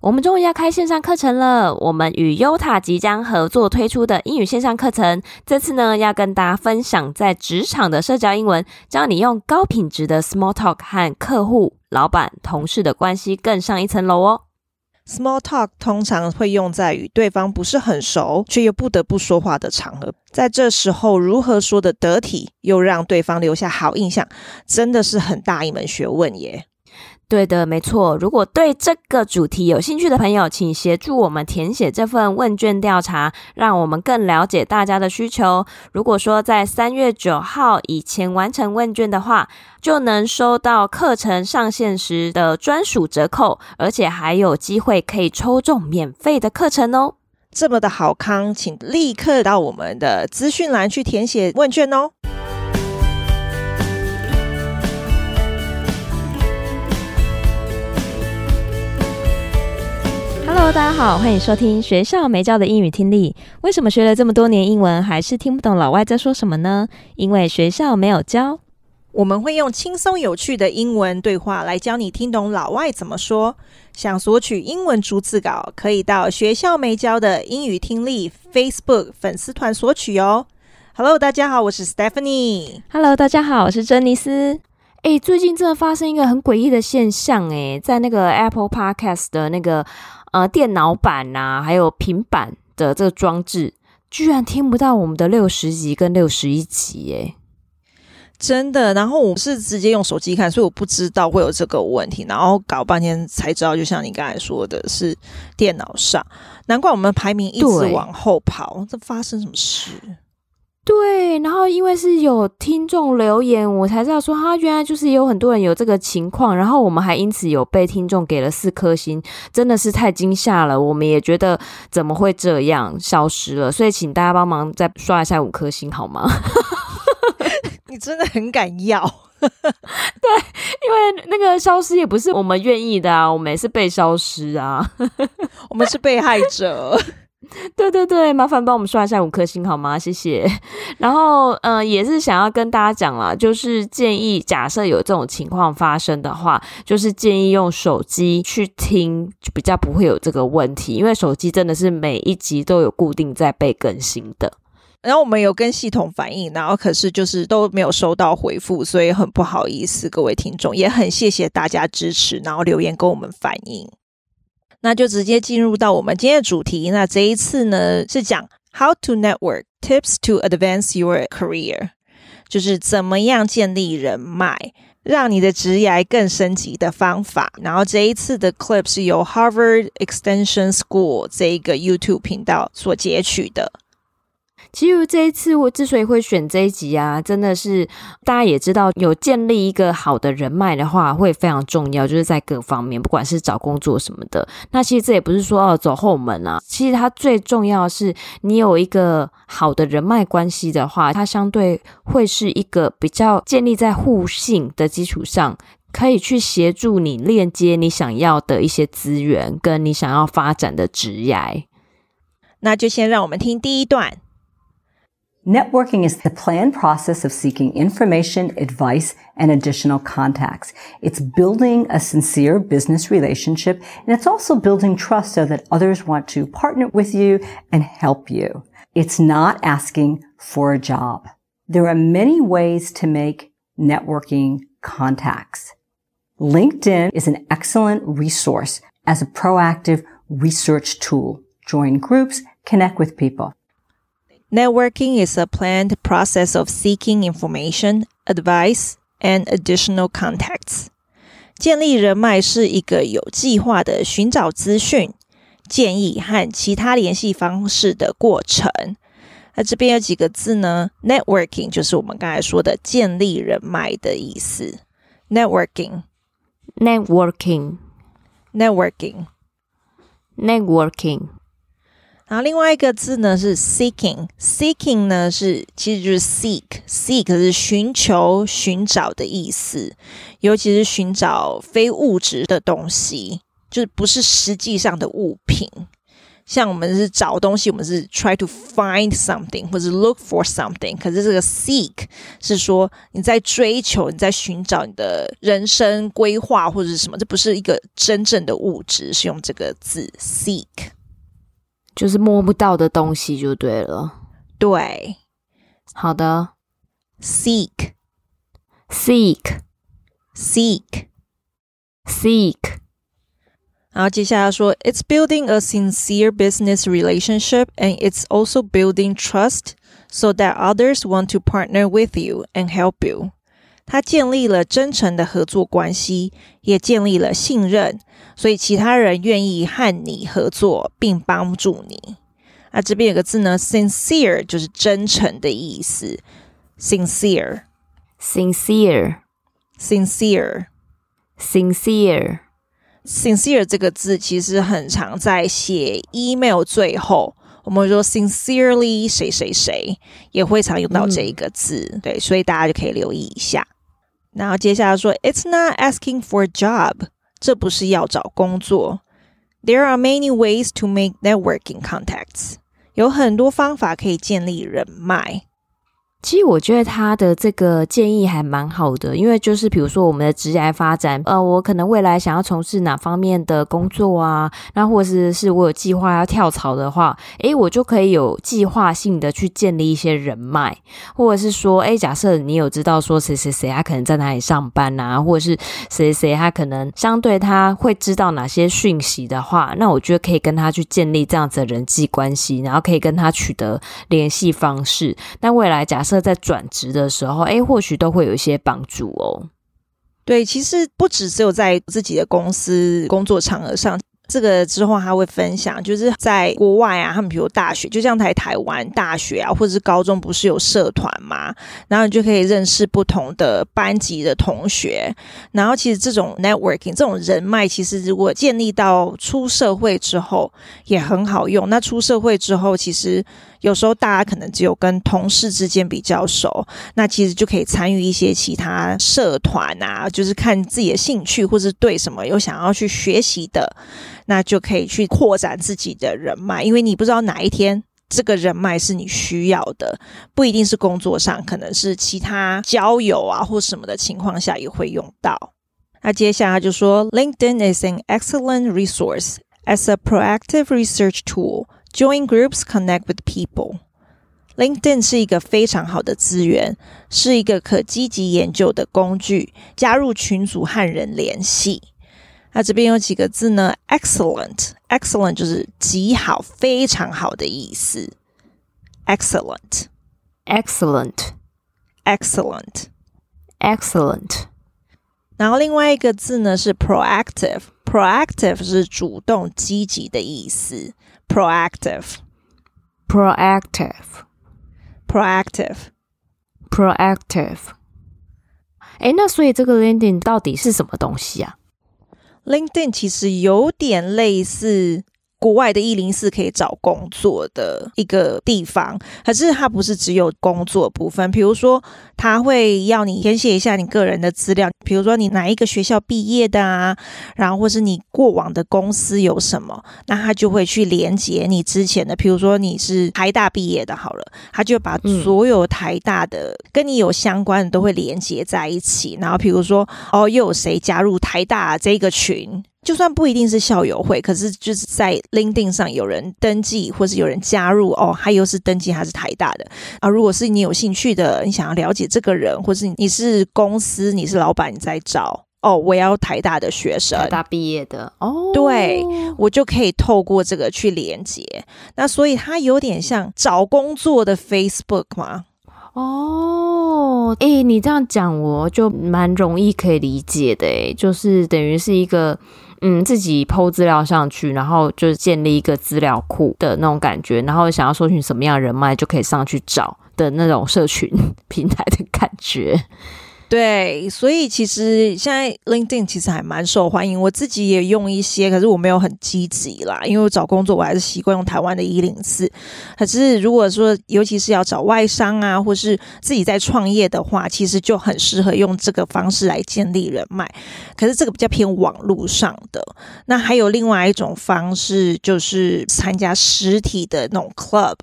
我们终于要开线上课程了。我们与 Yota 即将合作推出的英语线上课程，这次呢要跟大家分享在职场的社交英文，教你用高品质的 Small Talk 和客户、老板、同事的关系更上一层楼哦。Small Talk 通常会用在与对方不是很熟却又不得不说话的场合，在这时候如何说得得体，又让对方留下好印象，真的是很大一门学问耶。对的，没错。如果对这个主题有兴趣的朋友，请协助我们填写这份问卷调查，让我们更了解大家的需求。如果说在三月九号以前完成问卷的话，就能收到课程上线时的专属折扣，而且还有机会可以抽中免费的课程哦。这么的好康，请立刻到我们的资讯栏去填写问卷哦。Hello，大家好，欢迎收听学校没教的英语听力。为什么学了这么多年英文，还是听不懂老外在说什么呢？因为学校没有教。我们会用轻松有趣的英文对话来教你听懂老外怎么说。想索取英文逐字稿，可以到学校没教的英语听力 Facebook 粉丝团索取哦。Hello，大家好，我是 Stephanie。Hello，大家好，我是珍妮斯。哎，最近真的发生一个很诡异的现象，哎，在那个 Apple Podcast 的那个。呃，电脑版呐、啊，还有平板的这个装置，居然听不到我们的六十集跟六十一集，耶！真的。然后我是直接用手机看，所以我不知道会有这个问题，然后搞半天才知道，就像你刚才说的是电脑上，难怪我们排名一直往后跑，这发生什么事？对，然后因为是有听众留言，我才知道说，他原来就是有很多人有这个情况，然后我们还因此有被听众给了四颗星，真的是太惊吓了。我们也觉得怎么会这样消失了，所以请大家帮忙再刷一下五颗星好吗？你真的很敢要，对，因为那个消失也不是我们愿意的啊，我们也是被消失啊，我们是被害者。对对对，麻烦帮我们刷一下五颗星好吗？谢谢。然后，嗯、也是想要跟大家讲啦，就是建议，假设有这种情况发生的话，就是建议用手机去听，就比较不会有这个问题，因为手机真的是每一集都有固定在被更新的。然后我们有跟系统反映，然后可是就是都没有收到回复，所以很不好意思，各位听众，也很谢谢大家支持，然后留言跟我们反映。那就直接进入到我们今天的主题。那这一次呢，是讲 How to Network Tips to Advance Your Career，就是怎么样建立人脉，让你的职业更升级的方法。然后这一次的 clip 是由 Harvard Extension School 这一个 YouTube 频道所截取的。其实这一次我之所以会选这一集啊，真的是大家也知道，有建立一个好的人脉的话，会非常重要，就是在各方面，不管是找工作什么的。那其实这也不是说哦走后门啊，其实它最重要的是你有一个好的人脉关系的话，它相对会是一个比较建立在互信的基础上，可以去协助你链接你想要的一些资源，跟你想要发展的职业。那就先让我们听第一段。Networking is the planned process of seeking information, advice, and additional contacts. It's building a sincere business relationship, and it's also building trust so that others want to partner with you and help you. It's not asking for a job. There are many ways to make networking contacts. LinkedIn is an excellent resource as a proactive research tool. Join groups, connect with people. Networking is a planned process of seeking information, advice, and additional contacts. 建立人脉是一个有计划的寻找资讯、建议和其他联系方式的过程。那这边有几个字呢？Networking 就是我们刚才说的建立人脉的意思。Networking，Networking，Networking。 然后另外一个字呢是 seeking，seeking 呢是其实就是 seek，seek 是寻求、寻找的意思，尤其是寻找非物质的东西，就是不是实际上的物品。像我们是找东西，我们是 try to find something 或者 look for something。可是这个 seek 是说你在追求，你在寻找你的人生规划或者是什么，这不是一个真正的物质，是用这个字 seek，就是摸不到的东西就对了。对，好的，seek，seek，seek，seek。然后接下来说，It's building a sincere business relationship and it's also building trust so that others want to partner with you and help you。 它建立了真诚的合作关系，也建立了信任，所以其他人愿意和你合作并帮助你。那这边有个字呢，sincere 就是真诚的意思，sincere，sincere，sincere，sincere。sincere 这个字其实很常在写 email 最后，我们说 sincerely 谁谁谁也会常用到这一个字，嗯、对，所以大家就可以留意一下。然后接下来说，It's not asking for a job，这不是要找工作。There are many ways to make networking contacts，有很多方法可以建立人脉。其实我觉得他的这个建议还蛮好的，因为就是比如说我们的职业发展，呃，我可能未来想要从事哪方面的工作啊，那或者是是我有计划要跳槽的话，诶，我就可以有计划性的去建立一些人脉，或者是说，诶，假设你有知道说谁谁谁他可能在哪里上班啊，或者是谁谁他可能相对他会知道哪些讯息的话，那我觉得可以跟他去建立这样子的人际关系，然后可以跟他取得联系方式。那未来假设设在转职的时候，哎，或许都会有一些帮助哦。对，其实不止只有在自己的公司工作场合上。这个之后他会分享，就是在国外啊，他们比如大学，就像台台湾大学啊，或者是高中，不是有社团嘛？然后你就可以认识不同的班级的同学。然后其实这种 networking 这种人脉，其实如果建立到出社会之后也很好用。那出社会之后，其实有时候大家可能只有跟同事之间比较熟，那其实就可以参与一些其他社团啊，就是看自己的兴趣或是对什么有想要去学习的。那就可以去扩展自己的人脉，因为你不知道哪一天这个人脉是你需要的，不一定是工作上，可能是其他交友啊或什么的情况下也会用到。那接下来就说，LinkedIn is an excellent resource as a proactive research tool. Join groups, connect with people. LinkedIn 是一个非常好的资源，是一个可积极研究的工具，加入群组和人联系。那这边有几个字呢？Excellent，excellent 就是极好、非常好的意思。Excellent，Excellent，Excellent，Excellent。然后另外一个字呢是 proactive，proactive 是主动、积极的意思。proactive，proactive，proactive，proactive。哎，那所以这个 LinkedIn 到底是什么东西啊？LinkedIn 其实有点类似。国外的一零四可以找工作的一个地方，可是它不是只有工作部分。比如说，他会要你填写一下你个人的资料，比如说你哪一个学校毕业的啊，然后或是你过往的公司有什么，那他就会去连接你之前的。比如说你是台大毕业的，好了，他就把所有台大的跟你有相关的都会连接在一起。然后，比如说哦，又有谁加入台大这个群？就算不一定是校友会，可是就是在 LinkedIn 上有人登记，或是有人加入哦，他又是登记他是台大的啊。如果是你有兴趣的，你想要了解这个人，或是你是公司，你是老板，你在找哦，我要台大的学生，台大毕业的哦，对，我就可以透过这个去连接。那所以它有点像找工作的 Facebook 吗？哦，诶，你这样讲我就蛮容易可以理解的，诶，就是等于是一个。嗯，自己剖资料上去，然后就是建立一个资料库的那种感觉，然后想要搜寻什么样人脉就可以上去找的那种社群 平台的感觉。对，所以其实现在 LinkedIn 其实还蛮受欢迎，我自己也用一些，可是我没有很积极啦，因为我找工作我还是习惯用台湾的一零四。可是如果说，尤其是要找外商啊，或是自己在创业的话，其实就很适合用这个方式来建立人脉。可是这个比较偏网络上的。那还有另外一种方式，就是参加实体的那种 club。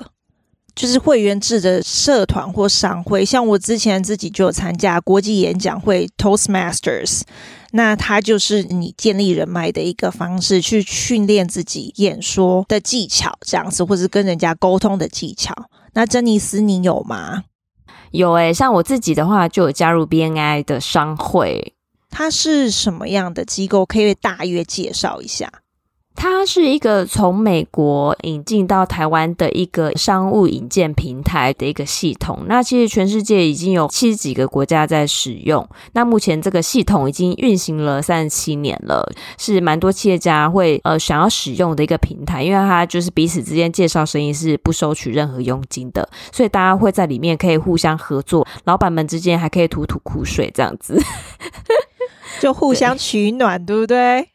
就是会员制的社团或商会，像我之前自己就有参加国际演讲会 Toastmasters，那它就是你建立人脉的一个方式，去训练自己演说的技巧，这样子，或是跟人家沟通的技巧。那珍妮斯，你有吗？有诶、欸，像我自己的话，就有加入 BNI 的商会，它是什么样的机构？可以大约介绍一下。它是一个从美国引进到台湾的一个商务引荐平台的一个系统。那其实全世界已经有七十几个国家在使用。那目前这个系统已经运行了三十七年了，是蛮多企业家会呃想要使用的一个平台，因为它就是彼此之间介绍生意是不收取任何佣金的，所以大家会在里面可以互相合作，老板们之间还可以吐吐苦水这样子，就互相取暖，对，不对？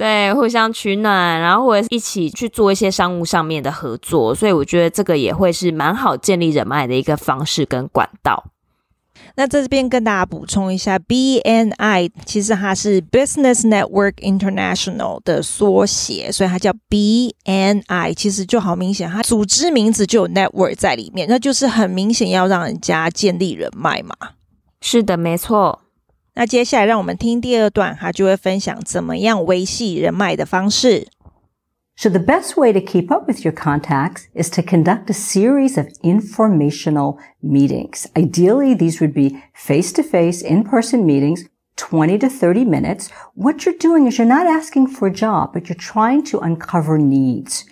对，互相取暖，然后或者一起去做一些商务上面的合作，所以我觉得这个也会是蛮好建立人脉的一个方式跟管道。那在这边跟大家补充一下，BNI 其实它是 Business Network International 的缩写，所以它叫 BNI，其实就好明显，它组织名字就有 network 在里面，那就是很明显要让人家建立人脉嘛。是的，没错。那接下来让我们听第二段，他就会分享怎么样维系人脉的方式。So the best way to keep up with your contacts is to conduct a series of informational meetings. Ideally, these would be face-to-face, in-person meetings, 20 to 30 minutes. What you're doing is you're not asking for a job, but you're trying to uncover needs.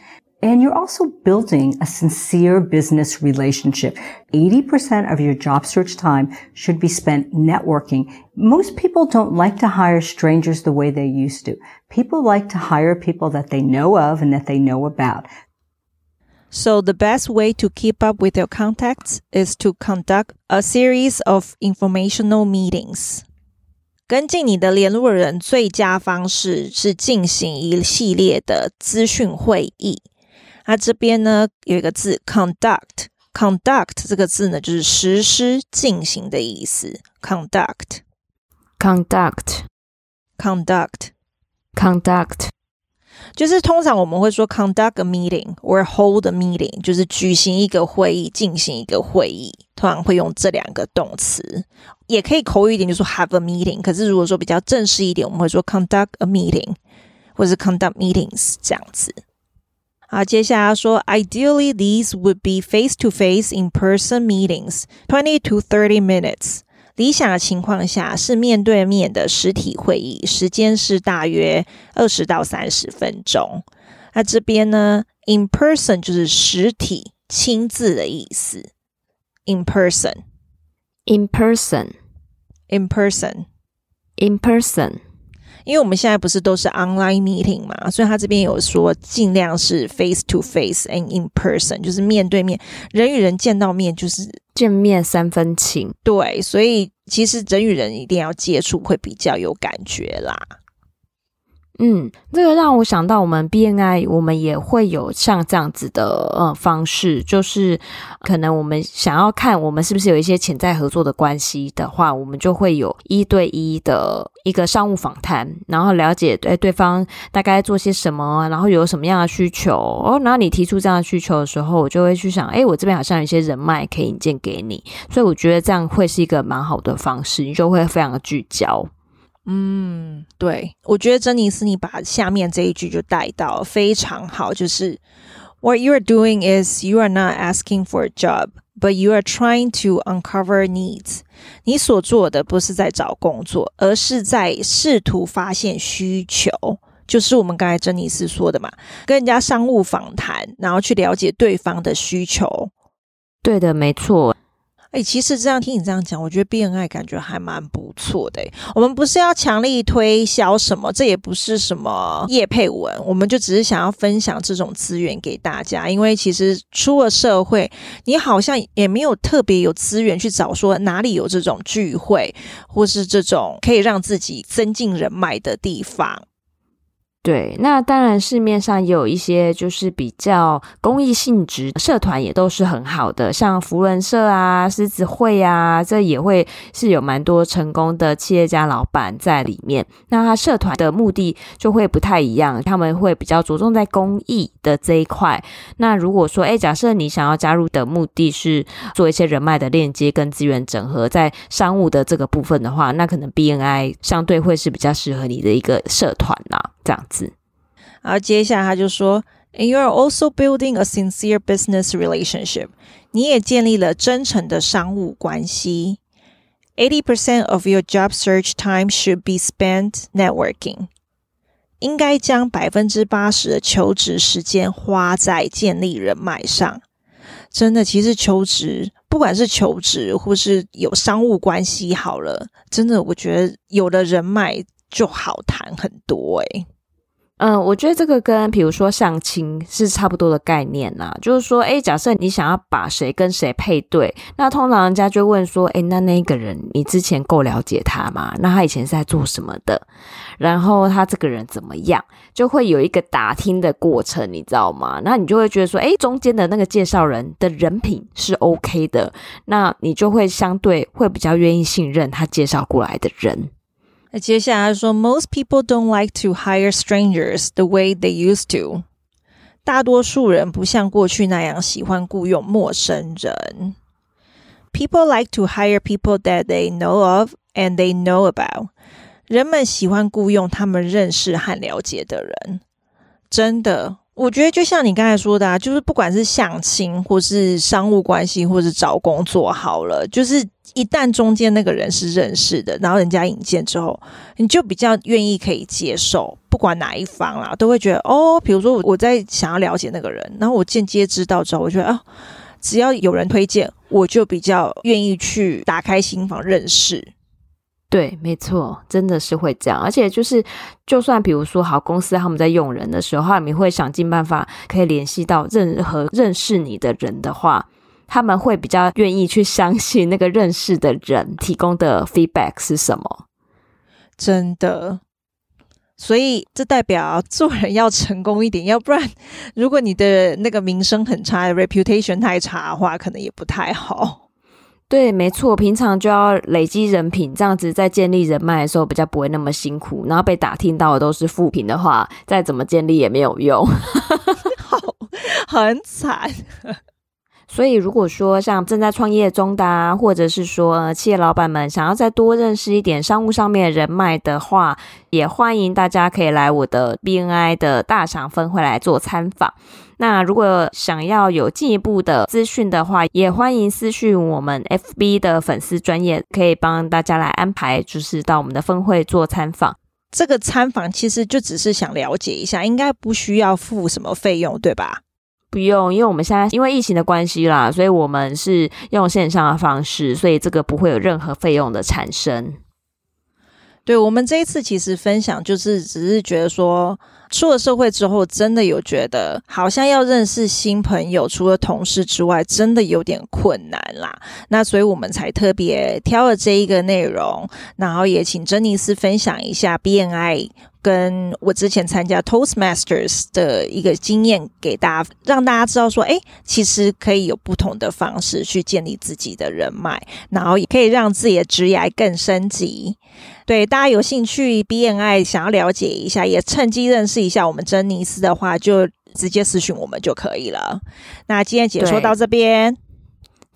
And you're also building a sincere business relationship. 80% of your job search time should be spent networking. Most people don't like to hire strangers the way they used to. People like to hire people that they know of and that they know about. So the best way to keep up with your contacts is to conduct a series of informational meetings. 跟进你的联络人最佳方式是进行一系列的资讯会议。 那这边呢，有一个字 conduct，conduct 这个字呢就是实施、进行的意思。conduct，conduct，conduct，conduct，就是通常我们会说 conduct a meeting or hold a meeting，就是举行一个会议、进行一个会议，通常会用这两个动词。也可以口语一点，就说 have a meeting。可是如果说比较正式一点，我们会说 conduct a meeting，或者是 conduct meetings 这样子。好，接下来说，Ideally, these would be face-to-face in-person meetings, twenty to thirty minutes。理想的情况下是面对面的实体会议，时间是大约二十到三十分钟。那这边呢，in person 就是实体、亲自的意思。in 因为我们现在不是都是 online meeting 嘛，所以他这边有说尽量是 face to face and in person，就是面对面，人与人见到面就是见面三分情。对，所以其实人与人一定要接触，会比较有感觉啦。嗯，这个让我想到，我们 BNI 我们也会有像这样子的呃方式，就是可能我们想要看我们是不是有一些潜在合作的关系的话，我们就会有一对一的一个商务访谈，然后了解对对方大概做些什么，然后有什么样的需求哦。然后你提出这样的需求的时候，我就会去想，哎，我这边好像有一些人脉可以引荐给你，所以我觉得这样会是一个蛮好的方式，你就会非常的聚焦。嗯，对，我觉得珍妮斯，你把下面这一句就带到非常好，就是 What you are doing is you are not asking for a job, but you are trying to uncover needs。你所做的不是在找工作，而是在试图发现需求，就是我们刚才珍妮斯说的嘛，跟人家商务访谈，然后去了解对方的需求。对的，没错。哎、其实这样听你这样讲，我觉得 BNI 感觉还蛮不错的。我们不是要强力推销什么，这也不是什么业配文，我们就只是想要分享这种资源给大家。因为其实出了社会，你好像也没有特别有资源去找说哪里有这种聚会，或是这种可以让自己增进人脉的地方。对，那当然市面上也有一些就是比较公益性质社团，也都是很好的，像扶轮社啊、狮子会啊，这也会是有蛮多成功的企业家老板在里面。那他社团的目的就会不太一样，他们会比较着重在公益的这一块。那如果说，哎，假设你想要加入的目的是做一些人脉的链接跟资源整合，在商务的这个部分的话，那可能 BNI 相对会是比较适合你的一个社团啦，这样子。然后接下来他就说，And you are also building a sincere business relationship。你也建立了真诚的商务关系。Eighty percent of your job search time should be spent networking。应该将百分之八十的求职时间花在建立人脉上。真的，其实求职，不管是求职或是有商务关系，好了，真的，我觉得有了人脉就好谈很多诶。嗯，我觉得这个跟比如说相亲是差不多的概念呐，就是说，诶，假设你想要把谁跟谁配对，那通常人家就问说，诶，那那个人你之前够了解他吗？那他以前是在做什么的？然后他这个人怎么样？就会有一个打听的过程，你知道吗？那你就会觉得说，诶，中间的那个介绍人的人品是 OK 的，那你就会相对会比较愿意信任他介绍过来的人。那接下来说，Most people don't like to hire strangers the way they used to。大多数人不像过去那样喜欢雇佣陌生人。People like to hire people that they know of and they know about。人们喜欢雇佣他们认识和了解的人。真的， 我觉得就像你刚才说的啊，就是不管是相亲，或是商务关系，或是找工作，好了，就是。一旦中间那个人是认识的，然后人家引荐之后，你就比较愿意可以接受，不管哪一方啦，都会觉得哦，比如说我在想要了解那个人，然后我间接知道之后，我觉得啊、只要有人推荐，我就比较愿意去打开心房认识。对，没错，真的是会这样。而且就是，就算比如说好公司他们在用人的时候，他们会想尽办法可以联系到任何认识你的人的话。他们会比较愿意去相信那个认识的人提供的 feedback 是什么？真的，所以这代表做人要成功一点，要不然如果你的那个名声很差，reputation 太差的话，可能也不太好。对，没错，平常就要累积人品，这样子在建立人脉的时候比较不会那么辛苦。然后被打听到的都是负评的话，再怎么建立也没有用，好，很惨。所以，如果说像正在创业中的啊，或者是说企业老板们想要再多认识一点商务上面的人脉的话，也欢迎大家可以来我的 BNI 的大厂分会来做参访。那如果想要有进一步的资讯的话，也欢迎私讯我们 FB 的粉丝专业，可以帮大家来安排，就是到我们的分会做参访。这个参访其实就只是想了解一下，应该不需要付什么费用，对吧？不用，因为我们现在因为疫情的关系啦，所以我们是用线上的方式，所以这个不会有任何费用的产生。对，我们这一次其实分享就是只是觉得说，出了社会之后，真的有觉得好像要认识新朋友，除了同事之外，真的有点困难啦。那所以我们才特别挑了这一个内容，然后也请珍妮斯分享一下 BNI。跟我之前参加 Toastmasters 的一个经验给大家，让大家知道说，哎，其实可以有不同的方式去建立自己的人脉，然后也可以让自己的职业更升级。对，大家有兴趣 BNI 想要了解一下，也趁机认识一下我们珍妮斯的话，就直接私讯我们就可以了。那今天解说到这边，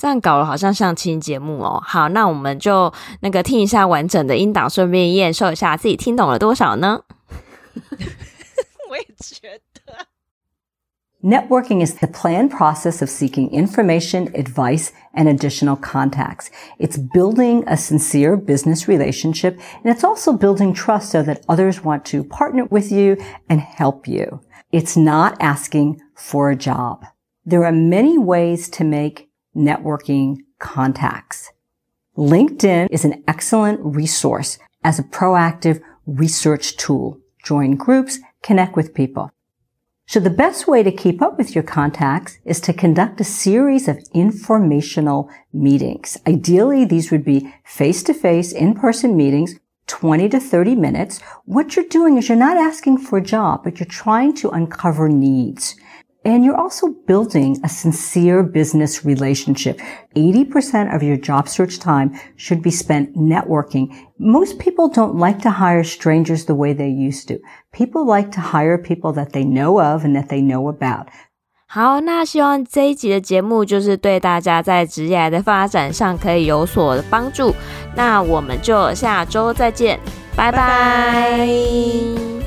这样搞了好像相亲节目哦。好，那我们就那个听一下完整的音档，顺便验收一下自己听懂了多少呢？我也觉得。Networking is the planned process of seeking information, advice, and additional contacts. It's building a sincere business relationship, and it's also building trust so that others want to partner with you and help you. It's not asking for a job. There are many ways to make networking contacts. LinkedIn is an excellent resource as a proactive research tool. Join groups, connect with people. So the best way to keep up with your contacts is to conduct a series of informational meetings. Ideally, these would be face-to-face in-person meetings 20 to 30 minutes. What you're doing is you're not asking for a job, but you're trying to uncover needs. And you're also building a sincere business relationship. 80% of your job search time should be spent networking. Most people don't like to hire strangers the way they used to. People like to hire people that they know of and that they know about. 好，那希望这一集的节目就是对大家在职业的发展上可以有所帮助。那我们就下周再见，拜拜。拜拜。